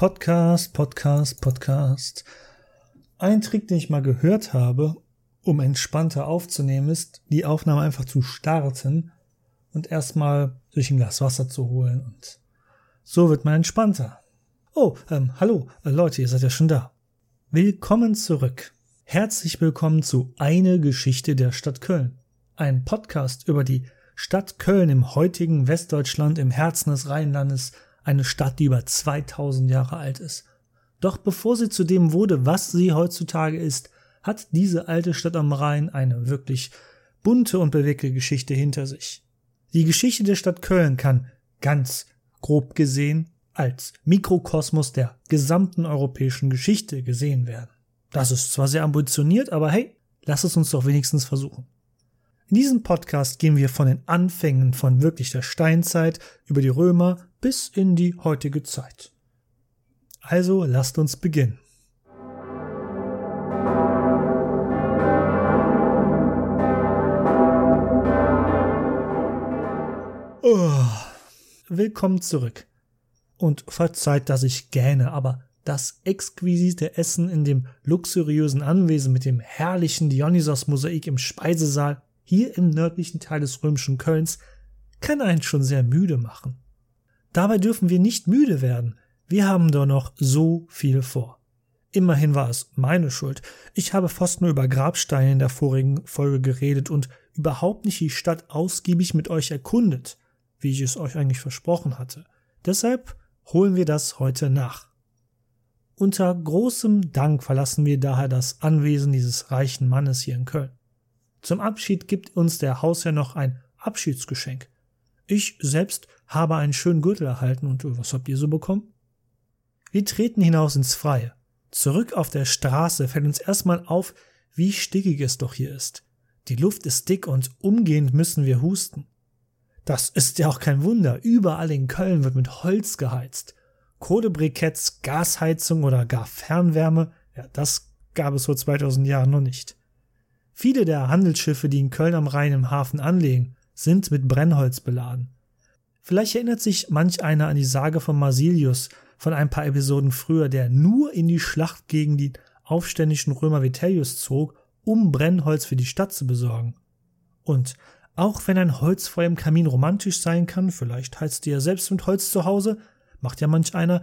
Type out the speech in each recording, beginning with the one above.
Podcast, Podcast, Podcast. Ein Trick, den ich mal gehört habe, um entspannter aufzunehmen, ist, die Aufnahme einfach zu starten und erstmal sich ein Glas Wasser zu holen und so wird man entspannter. Oh, ähm, hallo, äh, Leute, ihr seid ja schon da. Willkommen zurück. Herzlich willkommen zu Eine Geschichte der Stadt Köln. Ein Podcast über die Stadt Köln im heutigen Westdeutschland im Herzen des Rheinlandes eine Stadt, die über 2000 Jahre alt ist. Doch bevor sie zu dem wurde, was sie heutzutage ist, hat diese alte Stadt am Rhein eine wirklich bunte und bewegte Geschichte hinter sich. Die Geschichte der Stadt Köln kann ganz grob gesehen als Mikrokosmos der gesamten europäischen Geschichte gesehen werden. Das ist zwar sehr ambitioniert, aber hey, lass es uns doch wenigstens versuchen. In diesem Podcast gehen wir von den Anfängen von wirklich der Steinzeit über die Römer bis in die heutige Zeit. Also lasst uns beginnen. Oh, willkommen zurück. Und verzeiht, dass ich gähne, aber das exquisite Essen in dem luxuriösen Anwesen mit dem herrlichen Dionysos-Mosaik im Speisesaal hier im nördlichen Teil des römischen Kölns kann einen schon sehr müde machen. Dabei dürfen wir nicht müde werden. Wir haben doch noch so viel vor. Immerhin war es meine Schuld. Ich habe fast nur über Grabsteine in der vorigen Folge geredet und überhaupt nicht die Stadt ausgiebig mit euch erkundet, wie ich es euch eigentlich versprochen hatte. Deshalb holen wir das heute nach. Unter großem Dank verlassen wir daher das Anwesen dieses reichen Mannes hier in Köln. Zum Abschied gibt uns der Hausherr noch ein Abschiedsgeschenk. Ich selbst habe einen schönen Gürtel erhalten und was habt ihr so bekommen? Wir treten hinaus ins Freie. Zurück auf der Straße fällt uns erstmal auf, wie stickig es doch hier ist. Die Luft ist dick und umgehend müssen wir husten. Das ist ja auch kein Wunder. Überall in Köln wird mit Holz geheizt. Kohlebriketts, Gasheizung oder gar Fernwärme, ja, das gab es vor 2000 Jahren noch nicht. Viele der Handelsschiffe, die in Köln am Rhein im Hafen anlegen, sind mit Brennholz beladen. Vielleicht erinnert sich manch einer an die Sage von Marsilius von ein paar Episoden früher, der nur in die Schlacht gegen die aufständischen Römer Vitellius zog, um Brennholz für die Stadt zu besorgen. Und auch wenn ein Holzfeuer im Kamin romantisch sein kann, vielleicht heizt ihr selbst mit Holz zu Hause, macht ja manch einer,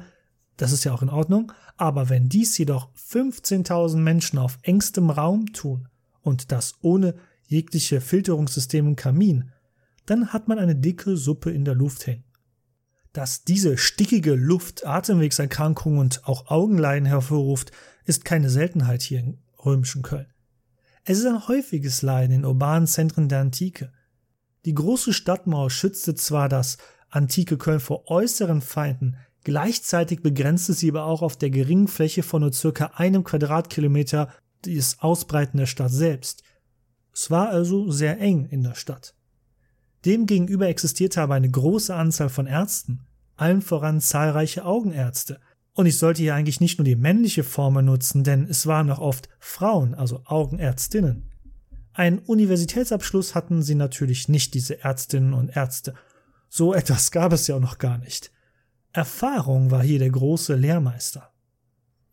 das ist ja auch in Ordnung, aber wenn dies jedoch 15.000 Menschen auf engstem Raum tun und das ohne jegliche Filterungssystem im Kamin, dann hat man eine dicke Suppe in der Luft hängen. Dass diese stickige Luft Atemwegserkrankungen und auch Augenleiden hervorruft, ist keine Seltenheit hier im römischen Köln. Es ist ein häufiges Leiden in urbanen Zentren der Antike. Die große Stadtmauer schützte zwar das antike Köln vor äußeren Feinden, gleichzeitig begrenzte sie aber auch auf der geringen Fläche von nur circa einem Quadratkilometer das Ausbreiten der Stadt selbst. Es war also sehr eng in der Stadt. Demgegenüber existierte aber eine große Anzahl von Ärzten, allen voran zahlreiche Augenärzte. Und ich sollte hier eigentlich nicht nur die männliche Form nutzen, denn es waren auch oft Frauen, also Augenärztinnen. Einen Universitätsabschluss hatten sie natürlich nicht, diese Ärztinnen und Ärzte. So etwas gab es ja auch noch gar nicht. Erfahrung war hier der große Lehrmeister.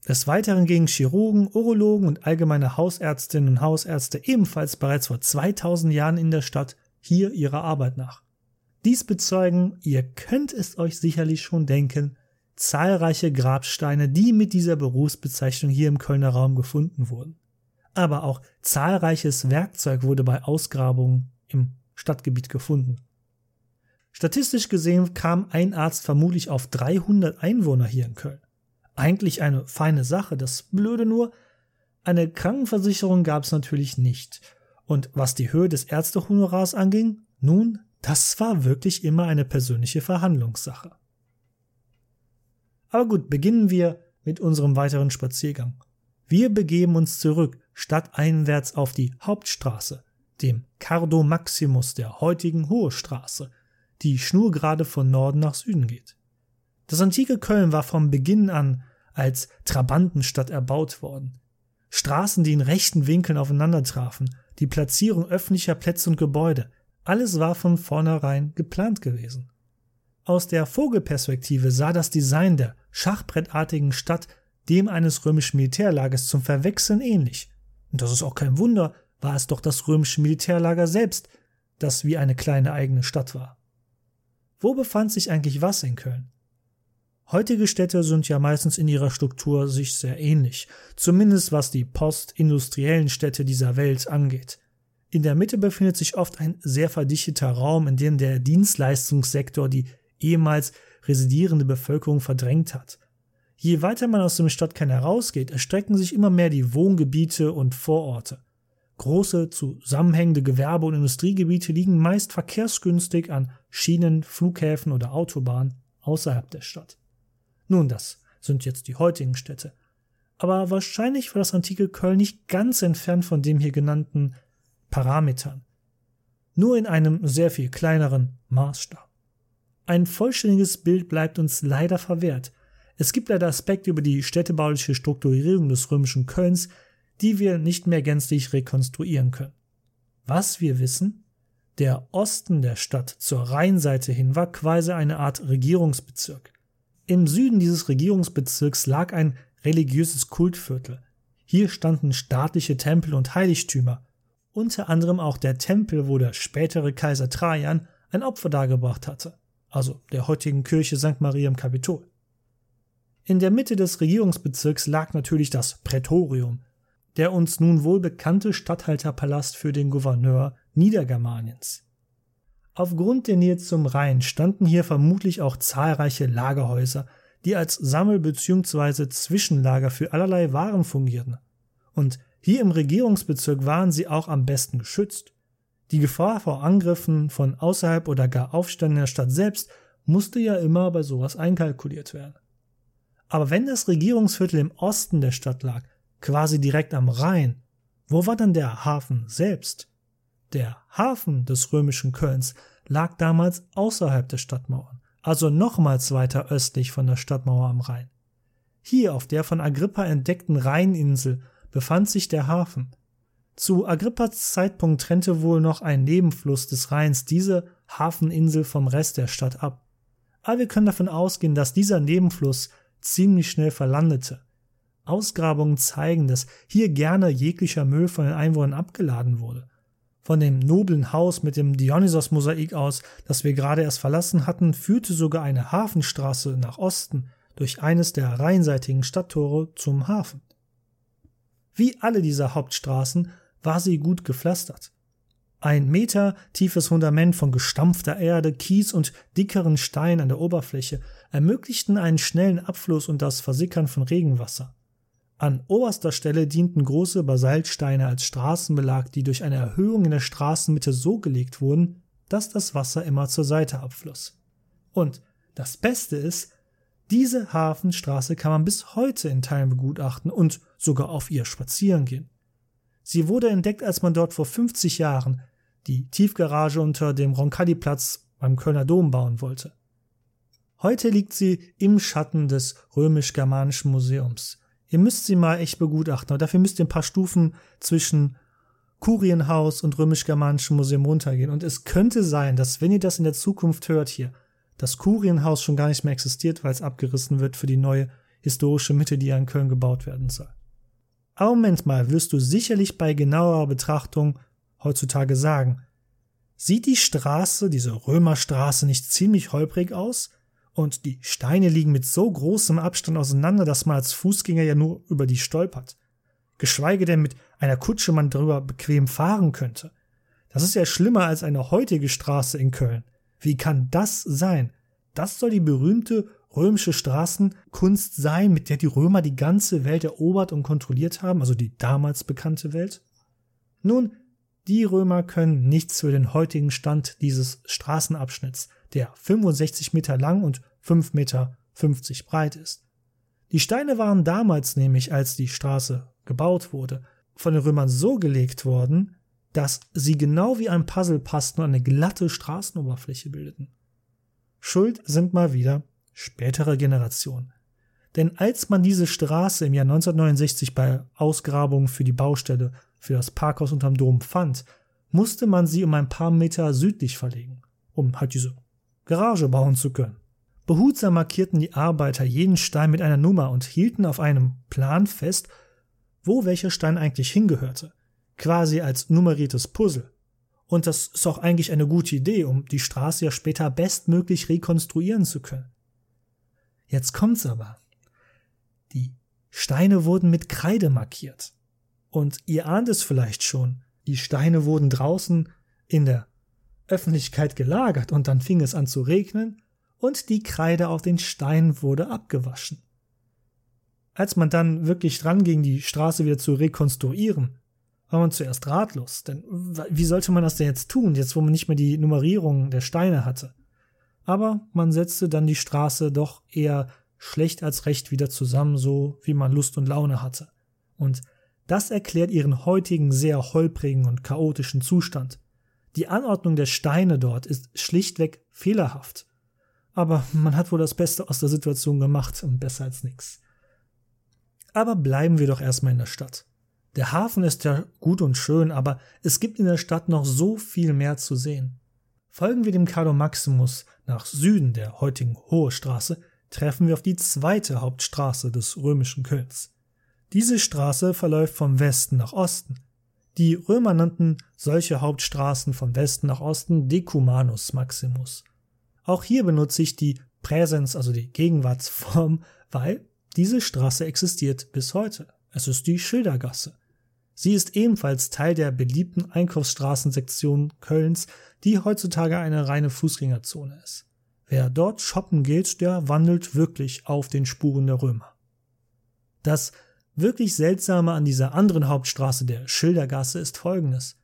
Des Weiteren gingen Chirurgen, Urologen und allgemeine Hausärztinnen und Hausärzte ebenfalls bereits vor 2000 Jahren in der Stadt hier ihrer Arbeit nach. Dies bezeugen, ihr könnt es euch sicherlich schon denken, zahlreiche Grabsteine, die mit dieser Berufsbezeichnung hier im Kölner Raum gefunden wurden. Aber auch zahlreiches Werkzeug wurde bei Ausgrabungen im Stadtgebiet gefunden. Statistisch gesehen kam ein Arzt vermutlich auf 300 Einwohner hier in Köln. Eigentlich eine feine Sache, das Blöde nur, eine Krankenversicherung gab es natürlich nicht und was die Höhe des Ärztehonorars anging, nun, das war wirklich immer eine persönliche Verhandlungssache. Aber gut, beginnen wir mit unserem weiteren Spaziergang. Wir begeben uns zurück, stadteinwärts auf die Hauptstraße, dem Cardo Maximus der heutigen Hohe Straße, die schnurgerade von Norden nach Süden geht. Das antike Köln war vom Beginn an als Trabantenstadt erbaut worden. Straßen, die in rechten Winkeln aufeinander trafen, die Platzierung öffentlicher Plätze und Gebäude, alles war von vornherein geplant gewesen. Aus der Vogelperspektive sah das Design der schachbrettartigen Stadt dem eines römischen Militärlagers zum Verwechseln ähnlich. Und das ist auch kein Wunder, war es doch das römische Militärlager selbst, das wie eine kleine eigene Stadt war. Wo befand sich eigentlich was in Köln? Heutige Städte sind ja meistens in ihrer Struktur sich sehr ähnlich, zumindest was die postindustriellen Städte dieser Welt angeht. In der Mitte befindet sich oft ein sehr verdichteter Raum, in dem der Dienstleistungssektor die ehemals residierende Bevölkerung verdrängt hat. Je weiter man aus dem Stadtkern herausgeht, erstrecken sich immer mehr die Wohngebiete und Vororte. Große, zusammenhängende Gewerbe- und Industriegebiete liegen meist verkehrsgünstig an Schienen, Flughäfen oder Autobahnen außerhalb der Stadt. Nun, das sind jetzt die heutigen Städte. Aber wahrscheinlich war das antike Köln nicht ganz entfernt von dem hier genannten Parametern. Nur in einem sehr viel kleineren Maßstab. Ein vollständiges Bild bleibt uns leider verwehrt. Es gibt leider Aspekte über die städtebauliche Strukturierung des römischen Kölns, die wir nicht mehr gänzlich rekonstruieren können. Was wir wissen? Der Osten der Stadt zur Rheinseite hin war quasi eine Art Regierungsbezirk. Im Süden dieses Regierungsbezirks lag ein religiöses Kultviertel. Hier standen staatliche Tempel und Heiligtümer, unter anderem auch der Tempel, wo der spätere Kaiser Trajan ein Opfer dargebracht hatte, also der heutigen Kirche St. Maria im Kapitol. In der Mitte des Regierungsbezirks lag natürlich das Prätorium, der uns nun wohl bekannte Statthalterpalast für den Gouverneur Niedergermaniens. Aufgrund der Nähe zum Rhein standen hier vermutlich auch zahlreiche Lagerhäuser, die als Sammel- bzw. Zwischenlager für allerlei Waren fungierten. Und hier im Regierungsbezirk waren sie auch am besten geschützt. Die Gefahr vor Angriffen von außerhalb oder gar Aufständen der Stadt selbst musste ja immer bei sowas einkalkuliert werden. Aber wenn das Regierungsviertel im Osten der Stadt lag, quasi direkt am Rhein. Wo war dann der Hafen selbst? Der Hafen des römischen Kölns lag damals außerhalb der Stadtmauern, also nochmals weiter östlich von der Stadtmauer am Rhein. Hier auf der von Agrippa entdeckten Rheininsel befand sich der Hafen. Zu Agrippas Zeitpunkt trennte wohl noch ein Nebenfluss des Rheins diese Hafeninsel vom Rest der Stadt ab. Aber wir können davon ausgehen, dass dieser Nebenfluss ziemlich schnell verlandete. Ausgrabungen zeigen, dass hier gerne jeglicher Müll von den Einwohnern abgeladen wurde. Von dem noblen Haus mit dem Dionysos-Mosaik aus, das wir gerade erst verlassen hatten, führte sogar eine Hafenstraße nach Osten durch eines der rheinseitigen Stadttore zum Hafen. Wie alle dieser Hauptstraßen war sie gut gepflastert. Ein Meter tiefes Fundament von gestampfter Erde, Kies und dickeren Steinen an der Oberfläche ermöglichten einen schnellen Abfluss und das Versickern von Regenwasser. An oberster Stelle dienten große Basaltsteine als Straßenbelag, die durch eine Erhöhung in der Straßenmitte so gelegt wurden, dass das Wasser immer zur Seite abfloss. Und das Beste ist, diese Hafenstraße kann man bis heute in Teilen begutachten und sogar auf ihr spazieren gehen. Sie wurde entdeckt, als man dort vor 50 Jahren die Tiefgarage unter dem Roncalli-Platz beim Kölner Dom bauen wollte. Heute liegt sie im Schatten des römisch-germanischen Museums. Ihr müsst sie mal echt begutachten, aber dafür müsst ihr ein paar Stufen zwischen Kurienhaus und römisch-germanischem Museum runtergehen. Und es könnte sein, dass wenn ihr das in der Zukunft hört hier, das Kurienhaus schon gar nicht mehr existiert, weil es abgerissen wird für die neue historische Mitte, die ja in Köln gebaut werden soll. Aber Moment mal, wirst du sicherlich bei genauerer Betrachtung heutzutage sagen, sieht die Straße, diese Römerstraße, nicht ziemlich holprig aus? Und die Steine liegen mit so großem Abstand auseinander, dass man als Fußgänger ja nur über die stolpert. Geschweige denn mit einer Kutsche man darüber bequem fahren könnte. Das ist ja schlimmer als eine heutige Straße in Köln. Wie kann das sein? Das soll die berühmte römische Straßenkunst sein, mit der die Römer die ganze Welt erobert und kontrolliert haben, also die damals bekannte Welt? Nun, die Römer können nichts für den heutigen Stand dieses Straßenabschnitts, der 65 Meter lang und 5 Meter 50 breit ist. Die Steine waren damals nämlich, als die Straße gebaut wurde, von den Römern so gelegt worden, dass sie genau wie ein Puzzle passten und eine glatte Straßenoberfläche bildeten. Schuld sind mal wieder spätere Generationen. Denn als man diese Straße im Jahr 1969 bei Ausgrabungen für die Baustelle für das Parkhaus unterm Dom fand, musste man sie um ein paar Meter südlich verlegen, um halt diese Garage bauen zu können. Behutsam markierten die Arbeiter jeden Stein mit einer Nummer und hielten auf einem Plan fest, wo welcher Stein eigentlich hingehörte, quasi als nummeriertes Puzzle. Und das ist auch eigentlich eine gute Idee, um die Straße ja später bestmöglich rekonstruieren zu können. Jetzt kommt's aber. Die Steine wurden mit Kreide markiert. Und ihr ahnt es vielleicht schon, die Steine wurden draußen in der Öffentlichkeit gelagert und dann fing es an zu regnen und die Kreide auf den Steinen wurde abgewaschen. Als man dann wirklich dran ging, die Straße wieder zu rekonstruieren, war man zuerst ratlos, denn wie sollte man das denn jetzt tun, jetzt wo man nicht mehr die Nummerierung der Steine hatte? Aber man setzte dann die Straße doch eher schlecht als recht wieder zusammen, so wie man Lust und Laune hatte. Und das erklärt ihren heutigen sehr holprigen und chaotischen Zustand. Die Anordnung der Steine dort ist schlichtweg fehlerhaft. Aber man hat wohl das Beste aus der Situation gemacht und besser als nichts. Aber bleiben wir doch erstmal in der Stadt. Der Hafen ist ja gut und schön, aber es gibt in der Stadt noch so viel mehr zu sehen. Folgen wir dem Cardo Maximus nach Süden der heutigen Hohe Straße, treffen wir auf die zweite Hauptstraße des römischen Kölns. Diese Straße verläuft vom Westen nach Osten. Die Römer nannten solche Hauptstraßen von Westen nach Osten Decumanus Maximus. Auch hier benutze ich die Präsens, also die Gegenwartsform, weil diese Straße existiert bis heute. Es ist die Schildergasse. Sie ist ebenfalls Teil der beliebten Einkaufsstraßensektion Kölns, die heutzutage eine reine Fußgängerzone ist. Wer dort shoppen geht, der wandelt wirklich auf den Spuren der Römer. Das wirklich Seltsame an dieser anderen Hauptstraße der Schildergasse ist folgendes.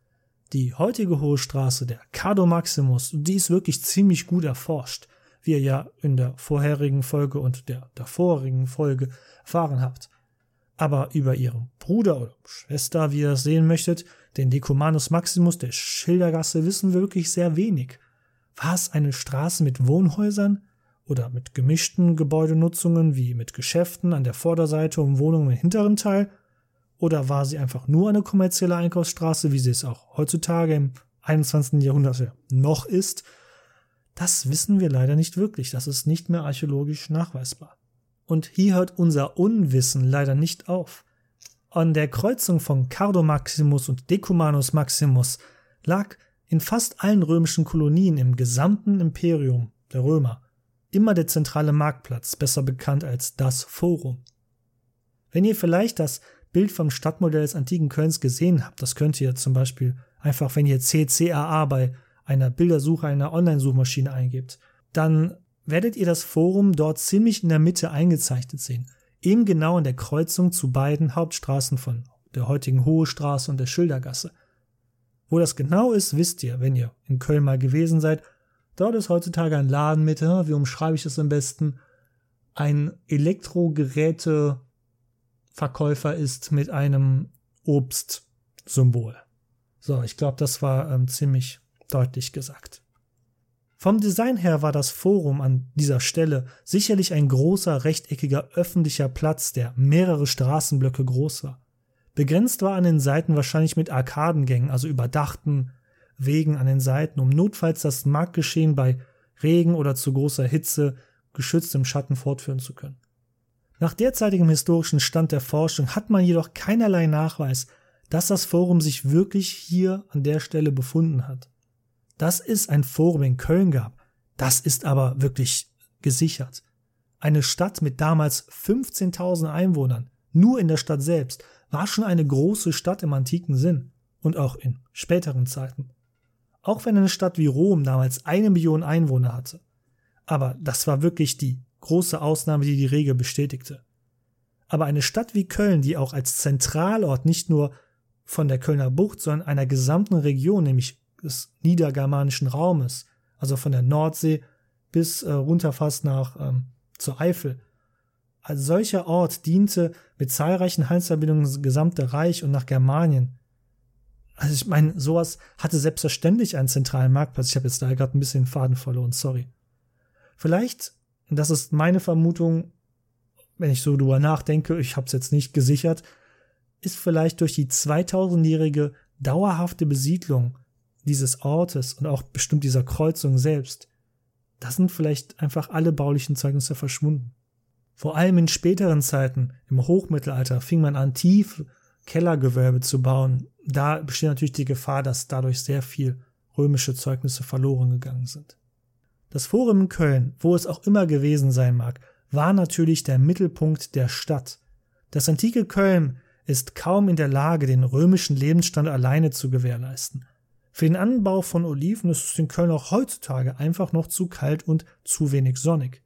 Die heutige Hohe Straße, der Cardo Maximus, die ist wirklich ziemlich gut erforscht, wie ihr ja in der vorherigen Folge und der davorigen Folge erfahren habt. Aber über ihren Bruder oder Schwester, wie ihr das sehen möchtet, den Decumanus Maximus der Schildergasse, wissen wir wirklich sehr wenig. War es eine Straße mit Wohnhäusern oder mit gemischten Gebäudenutzungen wie mit Geschäften an der Vorderseite und Wohnungen im hinteren Teil? Oder war sie einfach nur eine kommerzielle Einkaufsstraße, wie sie es auch heutzutage im 21. Jahrhundert noch ist? Das wissen wir leider nicht wirklich. Das ist nicht mehr archäologisch nachweisbar. Und hier hört unser Unwissen leider nicht auf. An der Kreuzung von Cardo Maximus und Decumanus Maximus lag in fast allen römischen Kolonien im gesamten Imperium der Römer immer der zentrale Marktplatz, besser bekannt als das Forum. Wenn ihr vielleicht das Bild vom Stadtmodell des antiken Kölns gesehen habt, das könnt ihr zum Beispiel einfach, wenn ihr CCAA bei einer Bildersuche einer Online-Suchmaschine eingebt, dann werdet ihr das Forum dort ziemlich in der Mitte eingezeichnet sehen. Eben genau in der Kreuzung zu beiden Hauptstraßen von der heutigen Hohe Straße und der Schildergasse. Wo das genau ist, wisst ihr, wenn ihr in Köln mal gewesen seid. Dort ist heutzutage ein Laden mit, wie umschreibe ich das am besten, ein Elektrogeräte Verkäufer ist mit einem Obstsymbol. So, ich glaube, das war ähm, ziemlich deutlich gesagt. Vom Design her war das Forum an dieser Stelle sicherlich ein großer rechteckiger öffentlicher Platz, der mehrere Straßenblöcke groß war. Begrenzt war an den Seiten wahrscheinlich mit Arkadengängen, also überdachten Wegen an den Seiten, um notfalls das Marktgeschehen bei Regen oder zu großer Hitze geschützt im Schatten fortführen zu können. Nach derzeitigem historischen Stand der Forschung hat man jedoch keinerlei Nachweis, dass das Forum sich wirklich hier an der Stelle befunden hat. Dass es ein Forum in Köln gab, das ist aber wirklich gesichert. Eine Stadt mit damals 15.000 Einwohnern, nur in der Stadt selbst, war schon eine große Stadt im antiken Sinn und auch in späteren Zeiten. Auch wenn eine Stadt wie Rom damals eine Million Einwohner hatte. Aber das war wirklich die große Ausnahme, die die Regel bestätigte. Aber eine Stadt wie Köln, die auch als Zentralort nicht nur von der Kölner Bucht, sondern einer gesamten Region, nämlich des niedergermanischen Raumes, also von der Nordsee bis äh, runter fast nach ähm, zur Eifel. Als solcher Ort diente mit zahlreichen Handelsverbindungen das gesamte Reich und nach Germanien. Also ich meine, sowas hatte selbstverständlich einen zentralen Marktplatz. Ich habe jetzt da gerade ein bisschen Faden verloren, sorry. Vielleicht und das ist meine Vermutung, wenn ich so drüber nachdenke, ich habe es jetzt nicht gesichert, ist vielleicht durch die 2000-jährige dauerhafte Besiedlung dieses Ortes und auch bestimmt dieser Kreuzung selbst da sind vielleicht einfach alle baulichen Zeugnisse verschwunden. Vor allem in späteren Zeiten, im Hochmittelalter, fing man an, tiefe Kellergewölbe zu bauen. Da besteht natürlich die Gefahr, dass dadurch sehr viel römische Zeugnisse verloren gegangen sind. Das Forum in Köln, wo es auch immer gewesen sein mag, war natürlich der Mittelpunkt der Stadt. Das antike Köln ist kaum in der Lage, den römischen Lebensstand alleine zu gewährleisten. Für den Anbau von Oliven ist es in Köln auch heutzutage einfach noch zu kalt und zu wenig sonnig.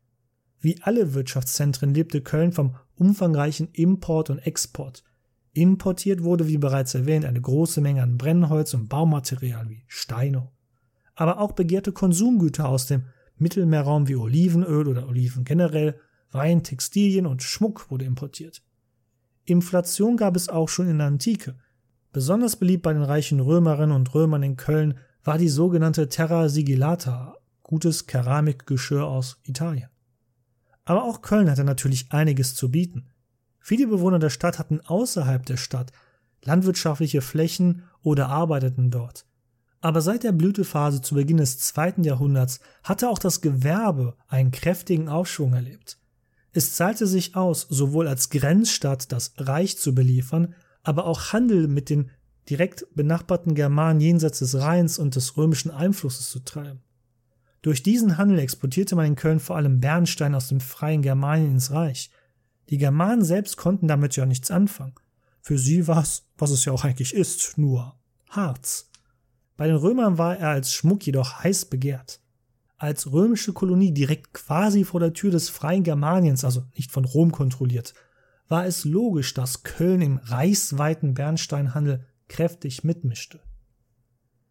Wie alle Wirtschaftszentren lebte Köln vom umfangreichen Import und Export. Importiert wurde, wie bereits erwähnt, eine große Menge an Brennholz und Baumaterial wie Steine. Aber auch begehrte Konsumgüter aus dem Mittelmeerraum wie Olivenöl oder Oliven generell, Wein, Textilien und Schmuck wurde importiert. Inflation gab es auch schon in der Antike. Besonders beliebt bei den reichen Römerinnen und Römern in Köln war die sogenannte Terra Sigillata, gutes Keramikgeschirr aus Italien. Aber auch Köln hatte natürlich einiges zu bieten. Viele Bewohner der Stadt hatten außerhalb der Stadt landwirtschaftliche Flächen oder arbeiteten dort. Aber seit der Blütephase zu Beginn des zweiten Jahrhunderts hatte auch das Gewerbe einen kräftigen Aufschwung erlebt. Es zahlte sich aus, sowohl als Grenzstadt das Reich zu beliefern, aber auch Handel mit den direkt benachbarten Germanen jenseits des Rheins und des römischen Einflusses zu treiben. Durch diesen Handel exportierte man in Köln vor allem Bernstein aus dem freien Germanien ins Reich. Die Germanen selbst konnten damit ja nichts anfangen. Für sie war es, was es ja auch eigentlich ist, nur Harz. Bei den Römern war er als Schmuck jedoch heiß begehrt. Als römische Kolonie direkt quasi vor der Tür des freien Germaniens, also nicht von Rom kontrolliert, war es logisch, dass Köln im reichsweiten Bernsteinhandel kräftig mitmischte.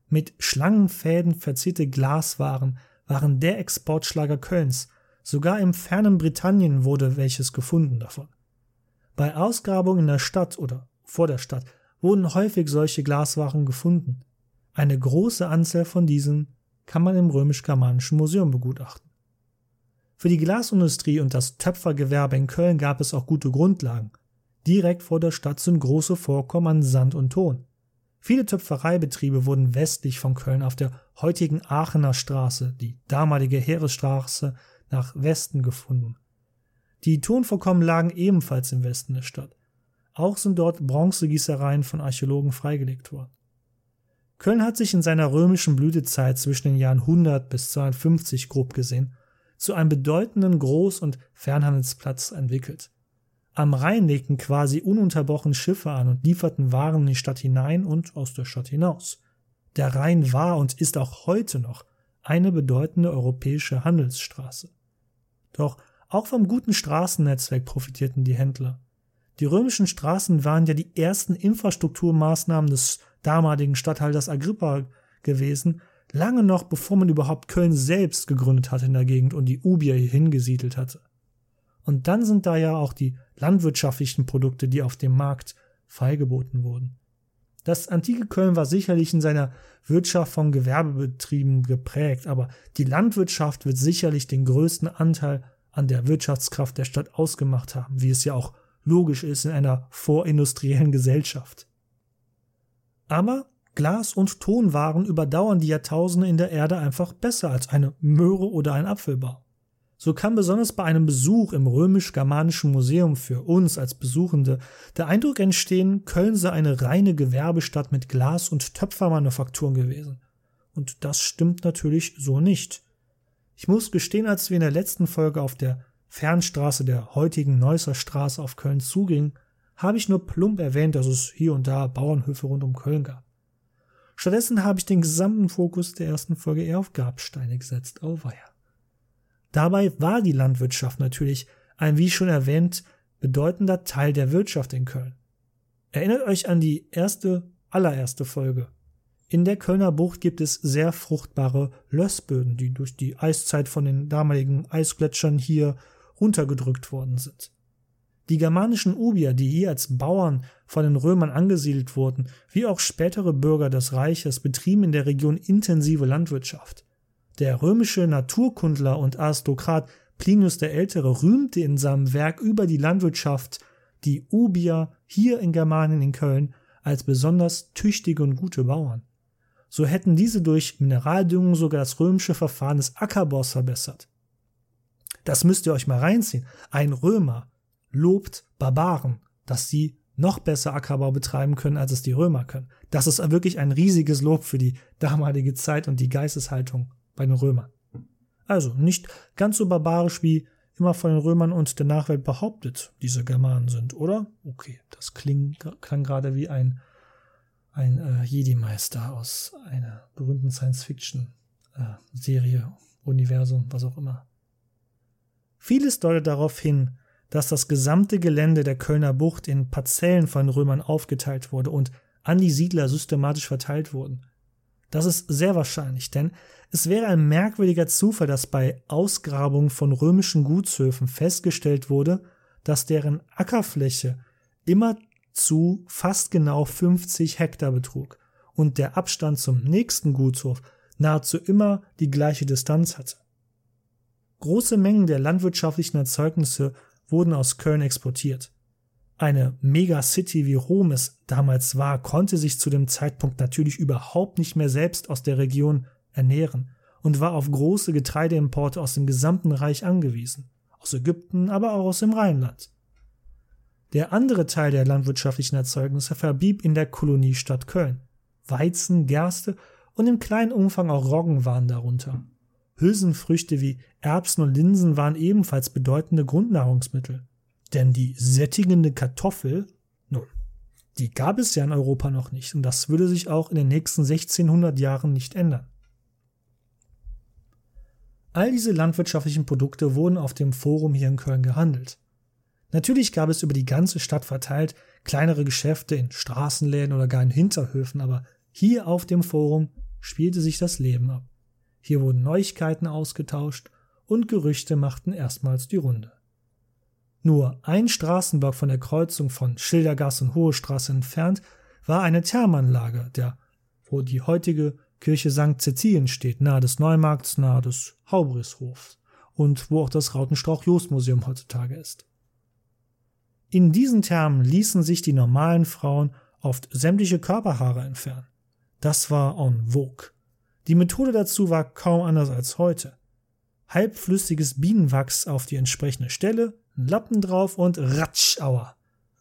Mit Schlangenfäden verzierte Glaswaren waren der Exportschlager Kölns, sogar im fernen Britannien wurde welches gefunden davon. Bei Ausgrabungen in der Stadt oder vor der Stadt wurden häufig solche Glaswaren gefunden. Eine große Anzahl von diesen kann man im römisch-germanischen Museum begutachten. Für die Glasindustrie und das Töpfergewerbe in Köln gab es auch gute Grundlagen. Direkt vor der Stadt sind große Vorkommen an Sand und Ton. Viele Töpfereibetriebe wurden westlich von Köln auf der heutigen Aachener Straße, die damalige Heeresstraße, nach Westen gefunden. Die Tonvorkommen lagen ebenfalls im Westen der Stadt. Auch sind dort Bronzegießereien von Archäologen freigelegt worden. Köln hat sich in seiner römischen Blütezeit zwischen den Jahren 100 bis 250 grob gesehen zu einem bedeutenden Groß- und Fernhandelsplatz entwickelt. Am Rhein legten quasi ununterbrochen Schiffe an und lieferten Waren in die Stadt hinein und aus der Stadt hinaus. Der Rhein war und ist auch heute noch eine bedeutende europäische Handelsstraße. Doch auch vom guten Straßennetzwerk profitierten die Händler. Die römischen Straßen waren ja die ersten Infrastrukturmaßnahmen des damaligen Statthalters Agrippa gewesen, lange noch bevor man überhaupt Köln selbst gegründet hatte in der Gegend und die Ubier hier hingesiedelt hatte. Und dann sind da ja auch die landwirtschaftlichen Produkte, die auf dem Markt feilgeboten wurden. Das antike Köln war sicherlich in seiner Wirtschaft von Gewerbebetrieben geprägt, aber die Landwirtschaft wird sicherlich den größten Anteil an der Wirtschaftskraft der Stadt ausgemacht haben, wie es ja auch logisch ist in einer vorindustriellen Gesellschaft. Aber Glas- und Tonwaren überdauern die Jahrtausende in der Erde einfach besser als eine Möhre oder ein Apfelbaum. So kann besonders bei einem Besuch im römisch-germanischen Museum für uns als Besuchende der Eindruck entstehen, Köln sei eine reine Gewerbestadt mit Glas- und Töpfermanufakturen gewesen. Und das stimmt natürlich so nicht. Ich muss gestehen, als wir in der letzten Folge auf der Fernstraße der heutigen Neusser Straße auf Köln zugingen, habe ich nur plump erwähnt, dass es hier und da Bauernhöfe rund um Köln gab. Stattdessen habe ich den gesamten Fokus der ersten Folge eher auf Grabsteine gesetzt. Oh weia. Dabei war die Landwirtschaft natürlich ein, wie schon erwähnt, bedeutender Teil der Wirtschaft in Köln. Erinnert euch an die erste, allererste Folge. In der Kölner Bucht gibt es sehr fruchtbare Lössböden, die durch die Eiszeit von den damaligen Eisgletschern hier runtergedrückt worden sind. Die germanischen Ubier, die hier als Bauern von den Römern angesiedelt wurden, wie auch spätere Bürger des Reiches, betrieben in der Region intensive Landwirtschaft. Der römische Naturkundler und Aristokrat Plinius der Ältere rühmte in seinem Werk über die Landwirtschaft die Ubier hier in Germanien in Köln als besonders tüchtige und gute Bauern. so hätten diese durch Mineraldüngung sogar das römische Verfahren des Ackerbaus verbessert. Das müsst ihr euch mal reinziehen. Ein Römer lobt Barbaren, dass sie noch besser Ackerbau betreiben können, als es die Römer können. Das ist wirklich ein riesiges Lob für die damalige Zeit und die Geisteshaltung bei den Römern. Also nicht ganz so barbarisch wie immer von den Römern und der Nachwelt behauptet, diese Germanen sind, oder? Okay, das kling, klang gerade wie ein, ein äh, Jedi-Meister aus einer berühmten Science-Fiction-Serie, äh, Universum, was auch immer. Vieles deutet darauf hin, dass das gesamte Gelände der Kölner Bucht in Parzellen von Römern aufgeteilt wurde und an die Siedler systematisch verteilt wurden. Das ist sehr wahrscheinlich, denn es wäre ein merkwürdiger Zufall, dass bei Ausgrabungen von römischen Gutshöfen festgestellt wurde, dass deren Ackerfläche immer zu fast genau 50 Hektar betrug und der Abstand zum nächsten Gutshof nahezu immer die gleiche Distanz hatte. Große Mengen der landwirtschaftlichen Erzeugnisse wurden aus Köln exportiert. Eine Megacity wie Rom es damals war, konnte sich zu dem Zeitpunkt natürlich überhaupt nicht mehr selbst aus der Region ernähren und war auf große Getreideimporte aus dem gesamten Reich angewiesen, aus Ägypten, aber auch aus dem Rheinland. Der andere Teil der landwirtschaftlichen Erzeugnisse verblieb in der Koloniestadt Köln. Weizen, Gerste und im kleinen Umfang auch Roggen waren darunter. Hülsenfrüchte wie Erbsen und Linsen waren ebenfalls bedeutende Grundnahrungsmittel. Denn die sättigende Kartoffel, nun, die gab es ja in Europa noch nicht und das würde sich auch in den nächsten 1600 Jahren nicht ändern. All diese landwirtschaftlichen Produkte wurden auf dem Forum hier in Köln gehandelt. Natürlich gab es über die ganze Stadt verteilt kleinere Geschäfte in Straßenläden oder gar in Hinterhöfen, aber hier auf dem Forum spielte sich das Leben ab. Hier wurden Neuigkeiten ausgetauscht und Gerüchte machten erstmals die Runde. Nur ein Straßenblock von der Kreuzung von Schildergasse und Hohe Straße entfernt war eine Thermanlage, der, wo die heutige Kirche St. Cäcilien steht, nahe des Neumarkts, nahe des Haubrishofs und wo auch das Rautenstrauch-Jost-Museum heutzutage ist. In diesen Thermen ließen sich die normalen Frauen oft sämtliche Körperhaare entfernen. Das war en vogue. Die Methode dazu war kaum anders als heute. Halbflüssiges Bienenwachs auf die entsprechende Stelle, ein Lappen drauf und ratsch, aua.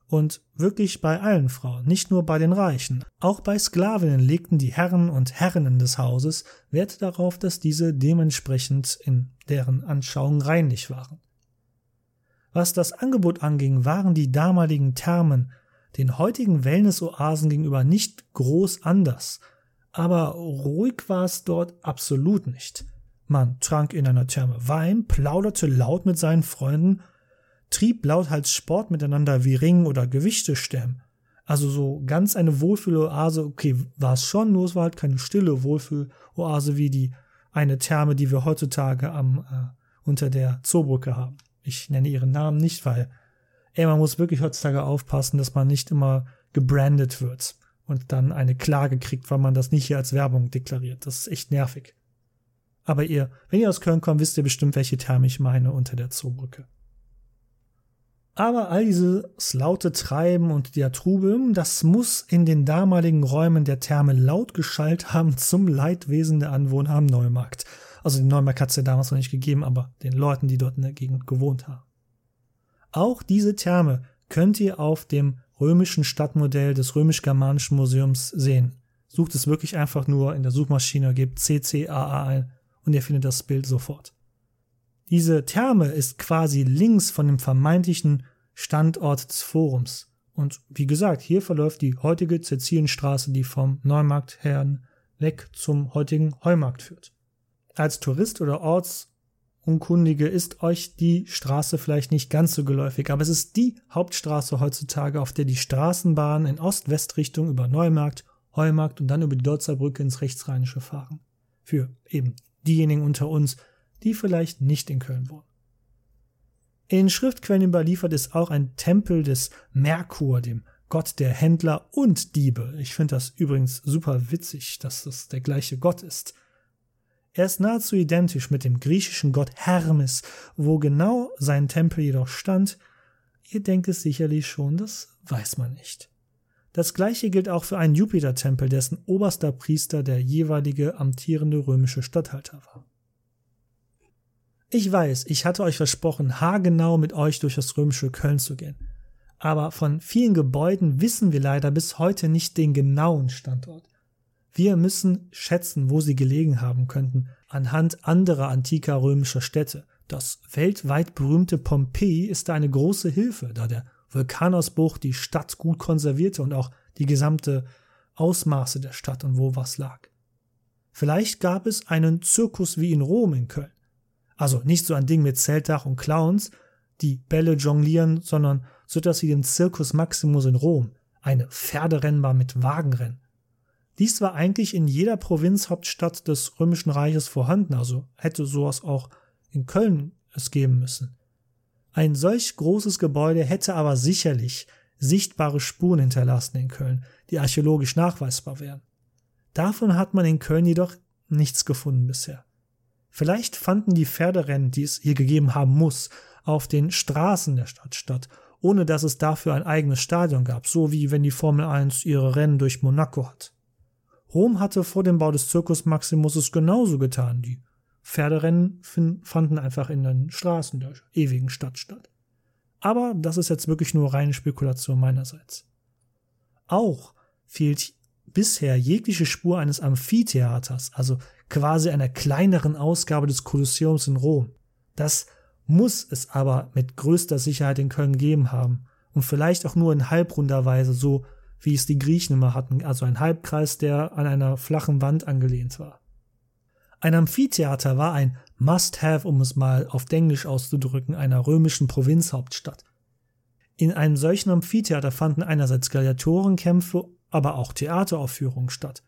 Und wirklich bei allen Frauen, nicht nur bei den Reichen. Auch bei Sklavinnen legten die Herren und Herrinnen des Hauses Wert darauf, dass diese dementsprechend in deren Anschauung reinlich waren. Was das Angebot anging, waren die damaligen Thermen den heutigen Wellness-Oasen gegenüber nicht groß anders, aber ruhig war es dort absolut nicht. Man trank in einer Therme Wein, plauderte laut mit seinen Freunden, trieb lauthals Sport miteinander wie Ringen oder Gewichte stemmen. Also so ganz eine Wohlfühloase, okay, war es schon, nur es war halt keine stille Wohlfühloase wie die eine Therme, die wir heutzutage am äh, unter der Zoobrücke haben. Ich nenne ihren Namen nicht, weil ey, man muss wirklich heutzutage aufpassen, dass man nicht immer gebrandet wird und dann eine Klage kriegt, weil man das nicht hier als Werbung deklariert. Das ist echt nervig. Aber ihr, wenn ihr aus Köln kommt, wisst ihr bestimmt, welche Therme ich meine unter der Zoobrücke. Aber all dieses laute Treiben und der Trubel, das muss in den damaligen Räumen der Therme laut geschallt haben zum Leidwesen der Anwohner am Neumarkt. Also den Neumarkt hat es ja damals noch nicht gegeben, aber den Leuten, die dort in der Gegend gewohnt haben. Auch diese Therme könnt ihr auf dem römischen Stadtmodell des römisch-germanischen Museums sehen. Sucht es wirklich einfach nur in der Suchmaschine, gebt CCAA ein und ihr findet das Bild sofort. Diese Therme ist quasi links von dem vermeintlichen Standort des Forums. Und wie gesagt, hier verläuft die heutige Cäcilienstraße, die vom Neumarkt her weg zum heutigen Heumarkt führt. Als Tourist oder Orts Unkundige ist euch die Straße vielleicht nicht ganz so geläufig, aber es ist die Hauptstraße heutzutage, auf der die Straßenbahnen in Ost-West-Richtung über Neumarkt, Heumarkt und dann über die Deutzer Brücke ins Rechtsrheinische fahren. Für eben diejenigen unter uns, die vielleicht nicht in Köln wohnen. In Schriftquellen überliefert ist auch ein Tempel des Merkur, dem Gott der Händler und Diebe. Ich finde das übrigens super witzig, dass das der gleiche Gott ist. Er ist nahezu identisch mit dem griechischen Gott Hermes, wo genau sein Tempel jedoch stand. Ihr denkt es sicherlich schon, das weiß man nicht. Das gleiche gilt auch für einen Jupitertempel, dessen oberster Priester der jeweilige amtierende römische Statthalter war. Ich weiß, ich hatte euch versprochen, haargenau mit euch durch das römische Köln zu gehen. Aber von vielen Gebäuden wissen wir leider bis heute nicht den genauen Standort. Wir müssen schätzen, wo sie gelegen haben könnten, anhand anderer antiker römischer Städte. Das weltweit berühmte Pompeji ist eine große Hilfe, da der Vulkanausbruch die Stadt gut konservierte und auch die gesamte Ausmaße der Stadt und wo was lag. Vielleicht gab es einen Zirkus wie in Rom in Köln. Also nicht so ein Ding mit Zeltdach und Clowns, die Bälle jonglieren, sondern so etwas wie den Circus Maximus in Rom, eine Pferderennbahn mit Wagenrennen. Dies war eigentlich in jeder Provinzhauptstadt des Römischen Reiches vorhanden, also hätte sowas auch in Köln es geben müssen. Ein solch großes Gebäude hätte aber sicherlich sichtbare Spuren hinterlassen in Köln, die archäologisch nachweisbar wären. Davon hat man in Köln jedoch nichts gefunden bisher. Vielleicht fanden die Pferderennen, die es hier gegeben haben muss, auf den Straßen der Stadt statt, ohne dass es dafür ein eigenes Stadion gab, so wie wenn die Formel 1 ihre Rennen durch Monaco hat. Rom hatte vor dem Bau des Circus Maximus es genauso getan. Die Pferderennen fanden einfach in den Straßen der ewigen Stadt statt. Aber das ist jetzt wirklich nur reine Spekulation meinerseits. Auch fehlt bisher jegliche Spur eines Amphitheaters, also quasi einer kleineren Ausgabe des Kolosseums in Rom. Das muss es aber mit größter Sicherheit in Köln gegeben haben und vielleicht auch nur in halbrunder Weise, so wie es die Griechen immer hatten, also ein Halbkreis, der an einer flachen Wand angelehnt war. Ein Amphitheater war ein Must-Have, um es mal auf Englisch auszudrücken, einer römischen Provinzhauptstadt. In einem solchen Amphitheater fanden einerseits Gladiatorenkämpfe, aber auch Theateraufführungen statt.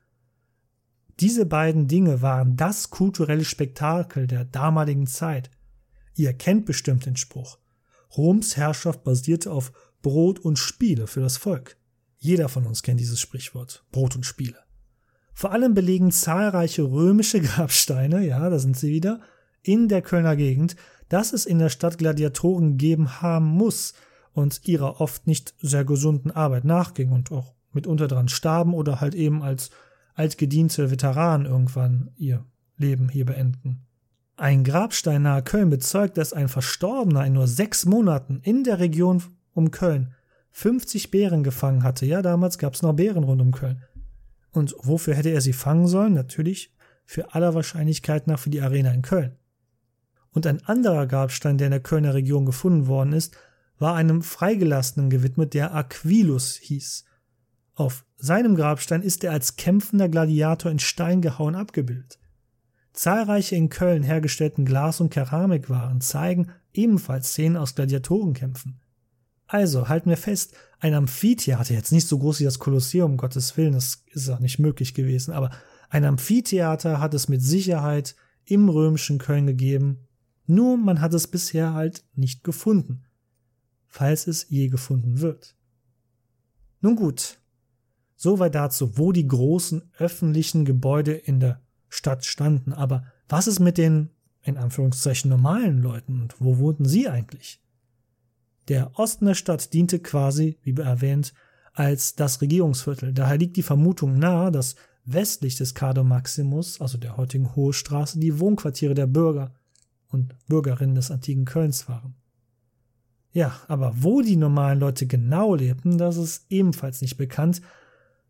Diese beiden Dinge waren das kulturelle Spektakel der damaligen Zeit. Ihr kennt bestimmt den Spruch. Roms Herrschaft basierte auf Brot und Spiele für das Volk. Jeder von uns kennt dieses Sprichwort. Brot und Spiele. Vor allem belegen zahlreiche römische Grabsteine, ja, da sind sie wieder, in der Kölner Gegend, dass es in der Stadt Gladiatoren gegeben haben muss und ihrer oft nicht sehr gesunden Arbeit nachging und auch mitunter dran starben oder halt eben als altgediente Veteranen irgendwann ihr Leben hier beenden. Ein Grabstein nahe Köln bezeugt, dass ein Verstorbener in nur sechs Monaten in der Region um Köln 50 Bären gefangen hatte. Ja, damals gab es noch Bären rund um Köln. Und wofür hätte er sie fangen sollen? Natürlich für aller Wahrscheinlichkeit nach für die Arena in Köln. Und ein anderer Grabstein, der in der Kölner Region gefunden worden ist, war einem Freigelassenen gewidmet, der Aquilus hieß. Auf seinem Grabstein ist er als kämpfender Gladiator in Stein gehauen abgebildet. Zahlreiche in Köln hergestellten Glas- und Keramikwaren zeigen ebenfalls Szenen aus Gladiatorenkämpfen. Also halten wir fest, ein Amphitheater, jetzt nicht so groß wie das Kolosseum, um Gottes Willen, das ist auch nicht möglich gewesen, aber ein Amphitheater hat es mit Sicherheit im römischen Köln gegeben, nur man hat es bisher halt nicht gefunden, falls es je gefunden wird. Nun gut, soweit dazu, wo die großen öffentlichen Gebäude in der Stadt standen, aber was ist mit den in Anführungszeichen normalen Leuten und wo wohnten sie eigentlich? Der Osten der Stadt diente quasi, wie erwähnt, als das Regierungsviertel. Daher liegt die Vermutung nahe, dass westlich des Cardo Maximus, also der heutigen Hohe Straße, die Wohnquartiere der Bürger und Bürgerinnen des antiken Kölns waren. Ja, aber wo die normalen Leute genau lebten, das ist ebenfalls nicht bekannt.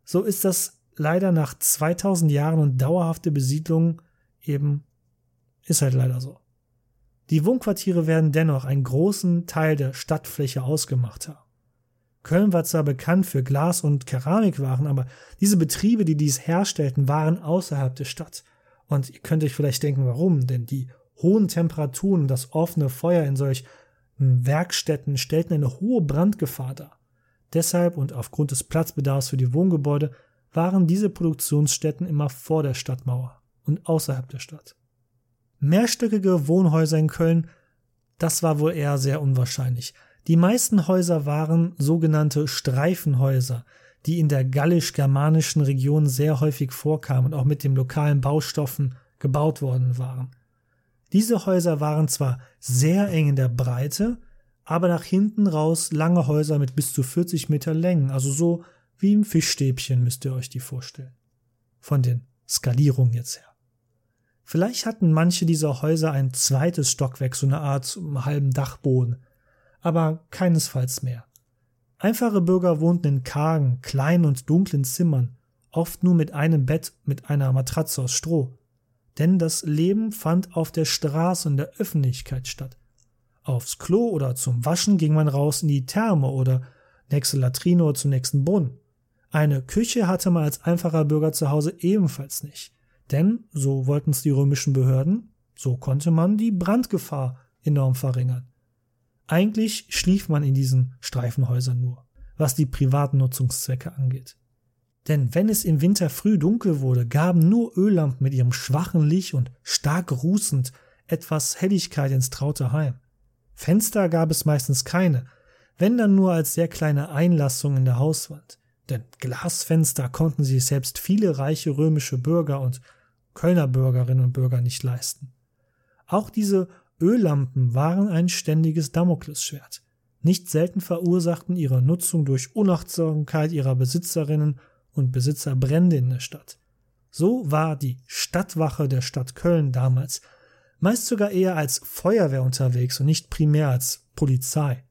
So ist das leider nach 2000 Jahren und dauerhafte Besiedlung eben, ist halt leider so. Die Wohnquartiere werden dennoch einen großen Teil der Stadtfläche ausgemacht haben. Köln war zwar bekannt für Glas- und Keramikwaren, aber diese Betriebe, die dies herstellten, waren außerhalb der Stadt. Und ihr könnt euch vielleicht denken, warum, denn die hohen Temperaturen und das offene Feuer in solchen Werkstätten stellten eine hohe Brandgefahr dar. Deshalb und aufgrund des Platzbedarfs für die Wohngebäude waren diese Produktionsstätten immer vor der Stadtmauer und außerhalb der Stadt. Mehrstöckige Wohnhäuser in Köln, das war wohl eher sehr unwahrscheinlich. Die meisten Häuser waren sogenannte Streifenhäuser, die in der gallisch-germanischen Region sehr häufig vorkamen und auch mit den lokalen Baustoffen gebaut worden waren. Diese Häuser waren zwar sehr eng in der Breite, aber nach hinten raus lange Häuser mit bis zu 40 Meter Längen, also so Wie im Fischstäbchen müsst ihr euch die vorstellen. Von den Skalierungen jetzt her. Vielleicht hatten manche dieser Häuser ein zweites Stockwerk, so eine Art halben Dachboden, aber keinesfalls mehr. Einfache Bürger wohnten in kargen, kleinen und dunklen Zimmern, oft nur mit einem Bett mit einer Matratze aus Stroh. Denn das Leben fand auf der Straße in der Öffentlichkeit statt. Aufs Klo oder zum Waschen ging man raus in die Therme oder nächste Latrine oder zum nächsten Brunnen. Eine Küche hatte man als einfacher Bürger zu Hause ebenfalls nicht. Denn, so wollten es die römischen Behörden, so konnte man die Brandgefahr enorm verringern. Eigentlich schlief man in diesen Streifenhäusern nur, was die privaten Nutzungszwecke angeht. Denn wenn es im Winter früh dunkel wurde, gaben nur Öllampen mit ihrem schwachen Licht und stark rußend etwas Helligkeit ins traute Heim. Fenster gab es meistens keine, wenn dann nur als sehr kleine Einlassung in der Hauswand. Denn Glasfenster konnten sich selbst viele reiche römische Bürger und Kölner Bürgerinnen und Bürger nicht leisten. Auch diese Öllampen waren ein ständiges Damoklesschwert. Nicht selten verursachten ihre Nutzung durch Unachtsamkeit ihrer Besitzerinnen und Besitzer Brände in der Stadt. So war die Stadtwache der Stadt Köln damals meist sogar eher als Feuerwehr unterwegs und nicht primär als Polizei.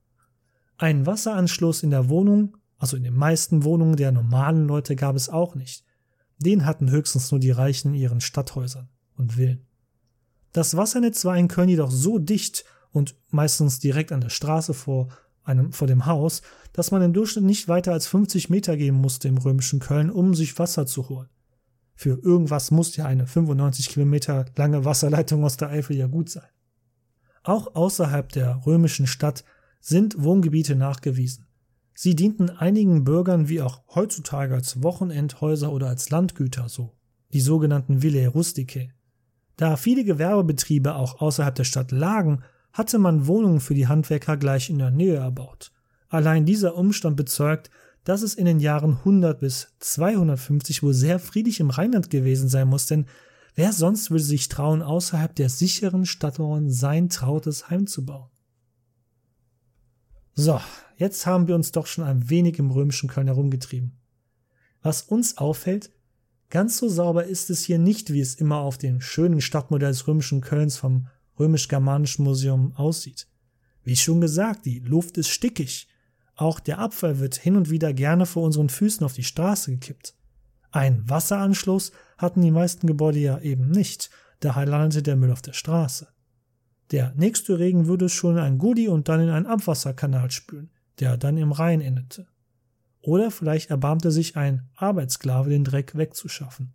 Einen Wasseranschluss in der Wohnung, also in den meisten Wohnungen der normalen Leute gab es auch nicht. Den hatten höchstens nur die Reichen in ihren Stadthäusern und Villen. Das Wassernetz war in Köln jedoch so dicht und meistens direkt an der Straße vor einem, vor dem Haus, dass man im Durchschnitt nicht weiter als 50 Meter gehen musste im römischen Köln, um sich Wasser zu holen. Für irgendwas muss ja eine 95 Kilometer lange Wasserleitung aus der Eifel ja gut sein. Auch außerhalb der römischen Stadt sind Wohngebiete nachgewiesen. Sie dienten einigen Bürgern wie auch heutzutage als Wochenendhäuser oder als Landgüter so, die sogenannten Villae Rusticae. Da viele Gewerbebetriebe auch außerhalb der Stadt lagen, hatte man Wohnungen für die Handwerker gleich in der Nähe erbaut. Allein dieser Umstand bezeugt, dass es in den Jahren 100 bis 250 wohl sehr friedlich im Rheinland gewesen sein muss, denn wer sonst würde sich trauen, außerhalb der sicheren Stadtmauern sein trautes Heim zu bauen? So, jetzt haben wir uns doch schon ein wenig im römischen Köln herumgetrieben. Was uns auffällt, ganz so sauber ist es hier nicht, wie es immer auf dem schönen Stadtmodell des römischen Kölns vom römisch-germanischen Museum aussieht. Wie schon gesagt, die Luft ist stickig, auch der Abfall wird hin und wieder gerne vor unseren Füßen auf die Straße gekippt. Ein Wasseranschluss hatten die meisten Gebäude ja eben nicht, daher landete der Müll auf der Straße. Der nächste Regen würde schon ein Gully und dann in einen Abwasserkanal spülen, der dann im Rhein endete. Oder vielleicht erbarmte sich ein Arbeitssklave, den Dreck wegzuschaffen.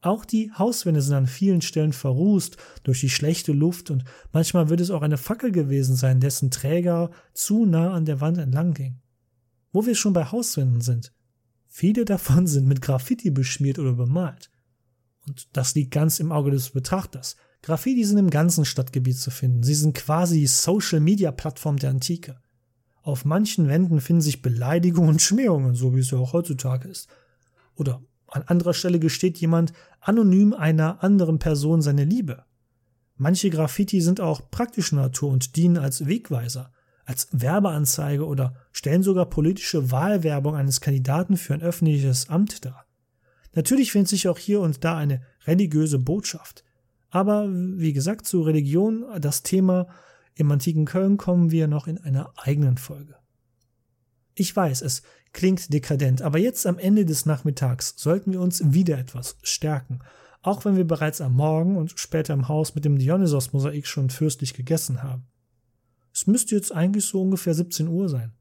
Auch die Hauswände sind an vielen Stellen verrußt durch die schlechte Luft und manchmal wird es auch eine Fackel gewesen sein, dessen Träger zu nah an der Wand entlang ging. Wo wir schon bei Hauswänden sind. Viele davon sind mit Graffiti beschmiert oder bemalt. Und das liegt ganz im Auge des Betrachters. Graffiti sind im ganzen Stadtgebiet zu finden. Sie sind quasi die Social Media Plattform der Antike. Auf manchen Wänden finden sich Beleidigungen und Schmähungen, so wie es ja auch heutzutage ist. Oder an anderer Stelle gesteht jemand anonym einer anderen Person seine Liebe. Manche Graffiti sind auch praktischer Natur und dienen als Wegweiser, als Werbeanzeige oder stellen sogar politische Wahlwerbung eines Kandidaten für ein öffentliches Amt dar. Natürlich findet sich auch hier und da eine religiöse Botschaft. Aber wie gesagt, zu Religion, das Thema im antiken Köln kommen wir noch in einer eigenen Folge. Ich weiß, es klingt dekadent, aber jetzt am Ende des Nachmittags sollten wir uns wieder etwas stärken, auch wenn wir bereits am Morgen und später im Haus mit dem Dionysos-Mosaik schon fürstlich gegessen haben. Es müsste jetzt eigentlich so ungefähr 17 Uhr sein.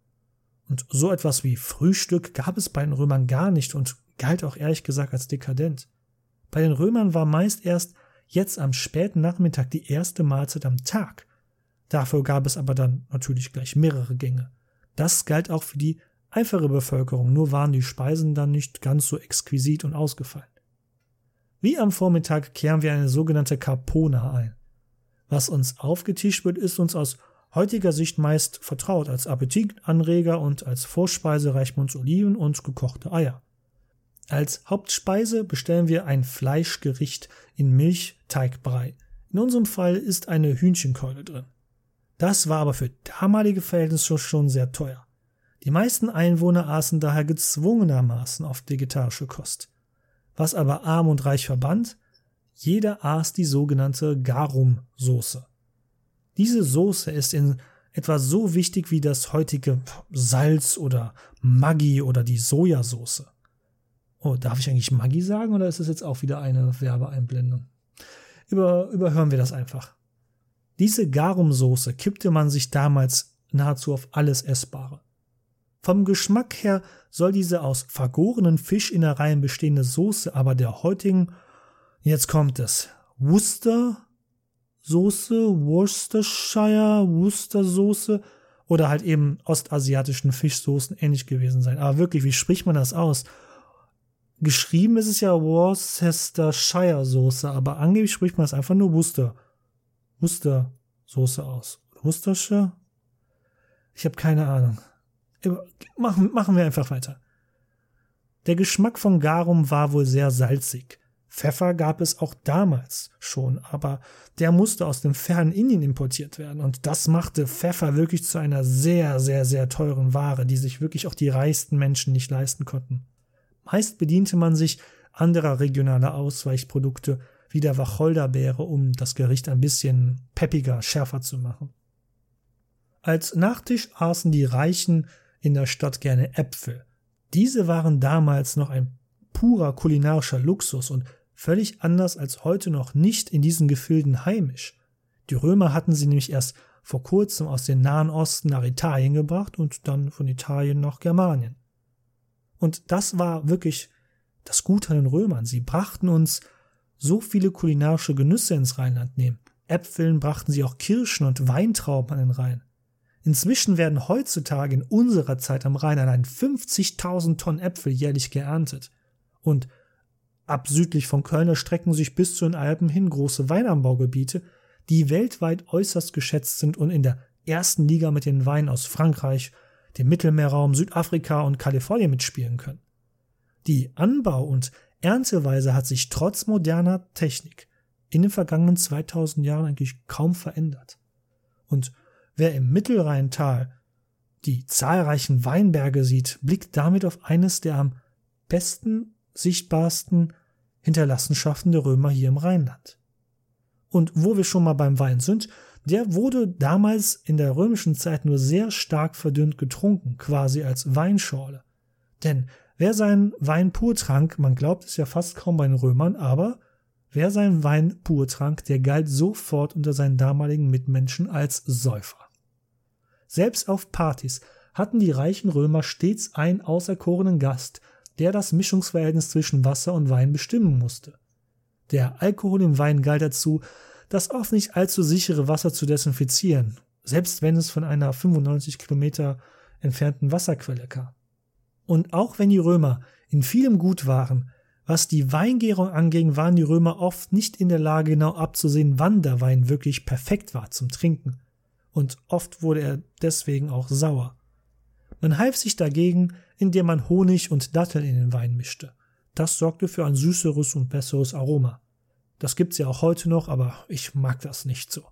Und so etwas wie Frühstück gab es bei den Römern gar nicht und galt auch ehrlich gesagt als dekadent. Bei den Römern war meist erst jetzt am späten Nachmittag die erste Mahlzeit am Tag. Dafür gab es aber dann natürlich gleich mehrere Gänge. Das galt auch für die einfache Bevölkerung, nur waren die Speisen dann nicht ganz so exquisit und ausgefallen. Wie am Vormittag kehren wir eine sogenannte Carpona ein. Was uns aufgetischt wird, ist uns aus heutiger Sicht meist vertraut. Als Appetitanreger und als Vorspeise reichen uns Oliven und gekochte Eier. Als Hauptspeise bestellen wir ein Fleischgericht in Milchteigbrei. In unserem Fall ist eine Hühnchenkeule drin. Das war aber für damalige Verhältnisse schon sehr teuer. Die meisten Einwohner aßen daher gezwungenermaßen oft vegetarische Kost. Was aber arm und reich verband, jeder aß die sogenannte Garum-Soße. Diese Soße ist in etwa so wichtig wie das heutige Salz oder Maggi oder die Sojasauce. Oh, darf ich eigentlich Maggi sagen oder ist es jetzt auch wieder eine Werbeeinblendung? Über, überhören wir das einfach. Diese Garumsoße kippte man sich damals nahezu auf alles Essbare. Vom Geschmack her soll diese aus vergorenen Fischinnereien bestehende Soße aber der heutigen, jetzt kommt es, Worcester Soße, Worcestershire, Worcestersoße oder halt eben ostasiatischen Fischsoßen ähnlich gewesen sein. Aber wirklich, wie spricht man das aus? Geschrieben ist es ja Worcestershire Soße, aber angeblich spricht man es einfach nur Worcester. Worcester Soße aus. Worcestershire? Ich habe keine Ahnung. Machen, machen wir einfach weiter. Der Geschmack von Garum war wohl sehr salzig. Pfeffer gab es auch damals schon, aber der musste aus dem fernen Indien importiert werden und das machte Pfeffer wirklich zu einer sehr, sehr, sehr teuren Ware, die sich wirklich auch die reichsten Menschen nicht leisten konnten. Meist bediente man sich anderer regionaler Ausweichprodukte wie der Wacholderbeere, um das Gericht ein bisschen peppiger, schärfer zu machen. Als Nachtisch aßen die Reichen in der Stadt gerne Äpfel. Diese waren damals noch ein purer kulinarischer Luxus und völlig anders als heute noch nicht in diesen Gefilden heimisch. Die Römer hatten sie nämlich erst vor kurzem aus dem Nahen Osten nach Italien gebracht und dann von Italien nach Germanien. Und das war wirklich das Gute an den Römern. Sie brachten uns so viele kulinarische Genüsse ins Rheinland nehmen. Äpfeln brachten sie auch Kirschen und Weintrauben an den Rhein. Inzwischen werden heutzutage in unserer Zeit am Rhein allein 50.000 Tonnen Äpfel jährlich geerntet. Und ab südlich von Köln erstrecken sich bis zu den Alpen hin große Weinanbaugebiete, die weltweit äußerst geschätzt sind und in der ersten Liga mit den Weinen aus Frankreich, dem Mittelmeerraum, Südafrika und Kalifornien mitspielen können. Die Anbau- und Ernteweise hat sich trotz moderner Technik in den vergangenen 2000 Jahren eigentlich kaum verändert. Und Wer im Mittelrheintal die zahlreichen Weinberge sieht, blickt damit auf eines der am besten sichtbarsten Hinterlassenschaften der Römer hier im Rheinland. Und wo wir schon mal beim Wein sind, der wurde damals in der römischen Zeit nur sehr stark verdünnt getrunken, quasi als Weinschorle. Denn wer seinen Wein pur trank, man glaubt es ja fast kaum bei den Römern, aber wer seinen Wein pur trank, der galt sofort unter seinen damaligen Mitmenschen als Säufer. Selbst auf Partys hatten die reichen Römer stets einen auserkorenen Gast, der das Mischungsverhältnis zwischen Wasser und Wein bestimmen musste. Der Alkohol im Wein galt dazu, das oft nicht allzu sichere Wasser zu desinfizieren, selbst wenn es von einer 95 Kilometer entfernten Wasserquelle kam. Und auch wenn die Römer in vielem gut waren, was die Weingärung anging, waren die Römer oft nicht in der Lage genau abzusehen, wann der Wein wirklich perfekt war zum Trinken und oft wurde er deswegen auch sauer. Man half sich dagegen, indem man Honig und Datteln in den Wein mischte. Das sorgte für ein süßeres und besseres Aroma. Das gibt's ja auch heute noch, aber ich mag das nicht so.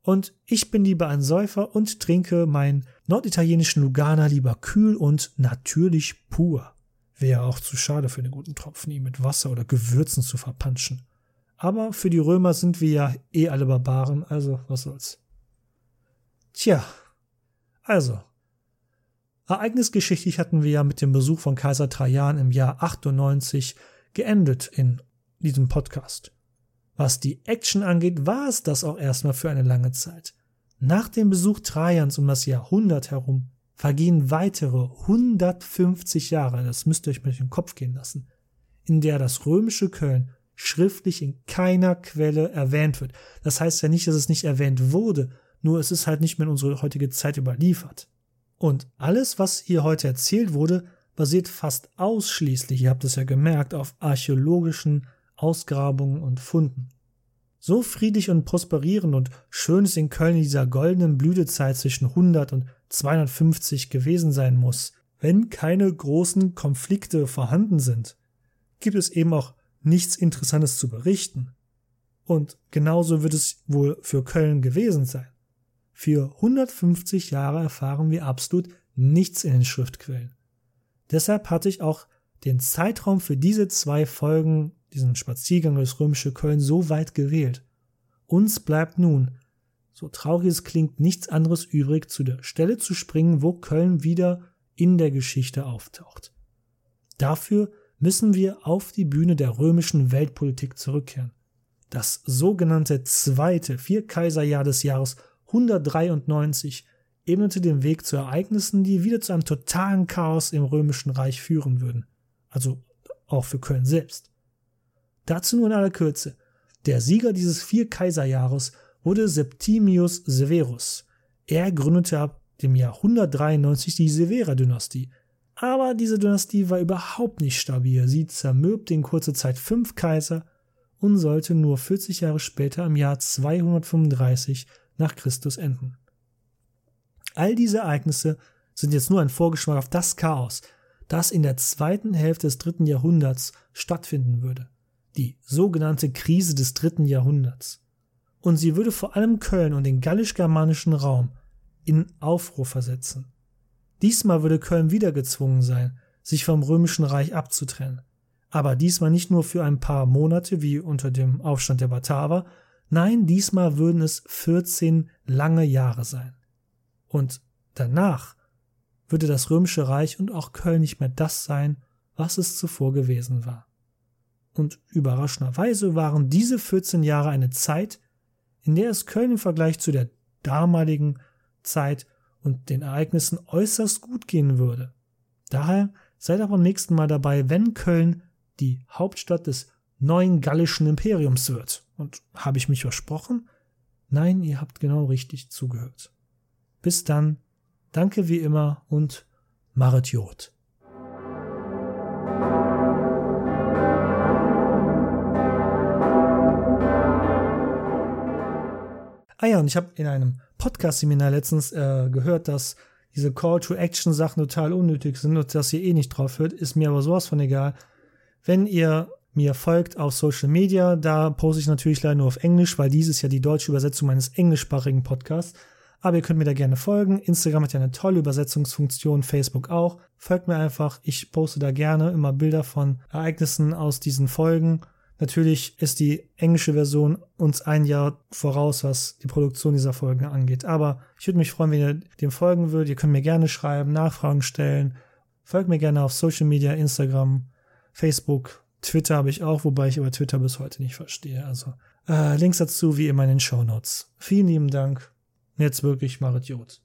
Und ich bin lieber ein Säufer und trinke meinen norditalienischen Lugana lieber kühl und natürlich pur. Wäre auch zu schade für einen guten Tropfen, ihn mit Wasser oder Gewürzen zu verpanschen. Aber für die Römer sind wir ja eh alle Barbaren, also was soll's. Tja, also. Ereignisgeschichtlich hatten wir ja mit dem Besuch von Kaiser Trajan im Jahr 98 geendet in diesem Podcast. Was die Action angeht, war es das auch erstmal für eine lange Zeit. Nach dem Besuch Trajans um das Jahrhundert herum vergehen weitere 150 Jahre, das müsst ihr euch durch den Kopf gehen lassen, in der das römische Köln schriftlich in keiner Quelle erwähnt wird. Das heißt ja nicht, dass es nicht erwähnt wurde, nur es ist halt nicht mehr in unsere heutige Zeit überliefert. Und alles, was hier heute erzählt wurde, basiert fast ausschließlich, ihr habt es ja gemerkt, auf archäologischen Ausgrabungen und Funden. So friedlich und prosperierend und schön es in Köln in dieser goldenen Blütezeit zwischen 100 und 250 gewesen sein muss, wenn keine großen Konflikte vorhanden sind, gibt es eben auch nichts Interessantes zu berichten. Und genauso wird es wohl für Köln gewesen sein. Für 150 Jahre erfahren wir absolut nichts in den Schriftquellen. Deshalb hatte ich auch den Zeitraum für diese zwei Folgen, diesen Spaziergang durchs römische Köln, so weit gewählt. Uns bleibt nun, so traurig es klingt, nichts anderes übrig, zu der Stelle zu springen, wo Köln wieder in der Geschichte auftaucht. Dafür müssen wir auf die Bühne der römischen Weltpolitik zurückkehren. Das sogenannte zweite Vierkaiserjahr des Jahres 193 ebnete den Weg zu Ereignissen, die wieder zu einem totalen Chaos im römischen Reich führen würden. Also auch für Köln selbst. Dazu nur in aller Kürze. Der Sieger dieses Vierkaiserjahres wurde Septimius Severus. Er gründete ab dem Jahr 193 die Severa-Dynastie. Aber diese Dynastie war überhaupt nicht stabil. Sie zermürbte in kurzer Zeit fünf Kaiser und sollte nur 40 Jahre später im Jahr 235 nach Christus enden. All diese Ereignisse sind jetzt nur ein Vorgeschmack auf das Chaos, das in der zweiten Hälfte des dritten Jahrhunderts stattfinden würde. Die sogenannte Krise des dritten Jahrhunderts. Und sie würde vor allem Köln und den gallisch-germanischen Raum in Aufruhr versetzen. Diesmal würde Köln wieder gezwungen sein, sich vom römischen Reich abzutrennen. Aber diesmal nicht nur für ein paar Monate wie unter dem Aufstand der Bataver, nein, diesmal würden es 14 lange Jahre sein. Und danach würde das römische Reich und auch Köln nicht mehr das sein, was es zuvor gewesen war. Und überraschenderweise waren diese 14 Jahre eine Zeit, in der es Köln im Vergleich zu der damaligen Zeit und den Ereignissen äußerst gut gehen würde. Daher seid auch beim nächsten Mal dabei, wenn Köln die Hauptstadt des neuen gallischen Imperiums wird. Und habe ich mich versprochen? Nein, ihr habt genau richtig zugehört. Bis dann, danke wie immer und Maret Jod. Ah ja, und ich habe in einem Podcast-Seminar letztens äh, gehört, dass diese Call-to-Action-Sachen total unnötig sind und dass ihr eh nicht drauf hört, ist mir aber sowas von egal. Wenn ihr mir folgt auf Social Media, da poste ich natürlich leider nur auf Englisch, weil dies ist ja die deutsche Übersetzung meines englischsprachigen Podcasts. Aber ihr könnt mir da gerne folgen. Instagram hat ja eine tolle Übersetzungsfunktion, Facebook auch. Folgt mir einfach. Ich poste da gerne immer Bilder von Ereignissen aus diesen Folgen. Natürlich ist die englische Version uns ein Jahr voraus, was die Produktion dieser Folgen angeht. Aber ich würde mich freuen, wenn ihr dem folgen würdet. Ihr könnt mir gerne schreiben, Nachfragen stellen. Folgt mir gerne auf Social Media, Instagram, Facebook, Twitter habe ich auch, wobei ich aber Twitter bis heute nicht verstehe. Also äh, Links dazu wie immer in den Show Notes. Vielen lieben Dank. Jetzt wirklich Marit Jod.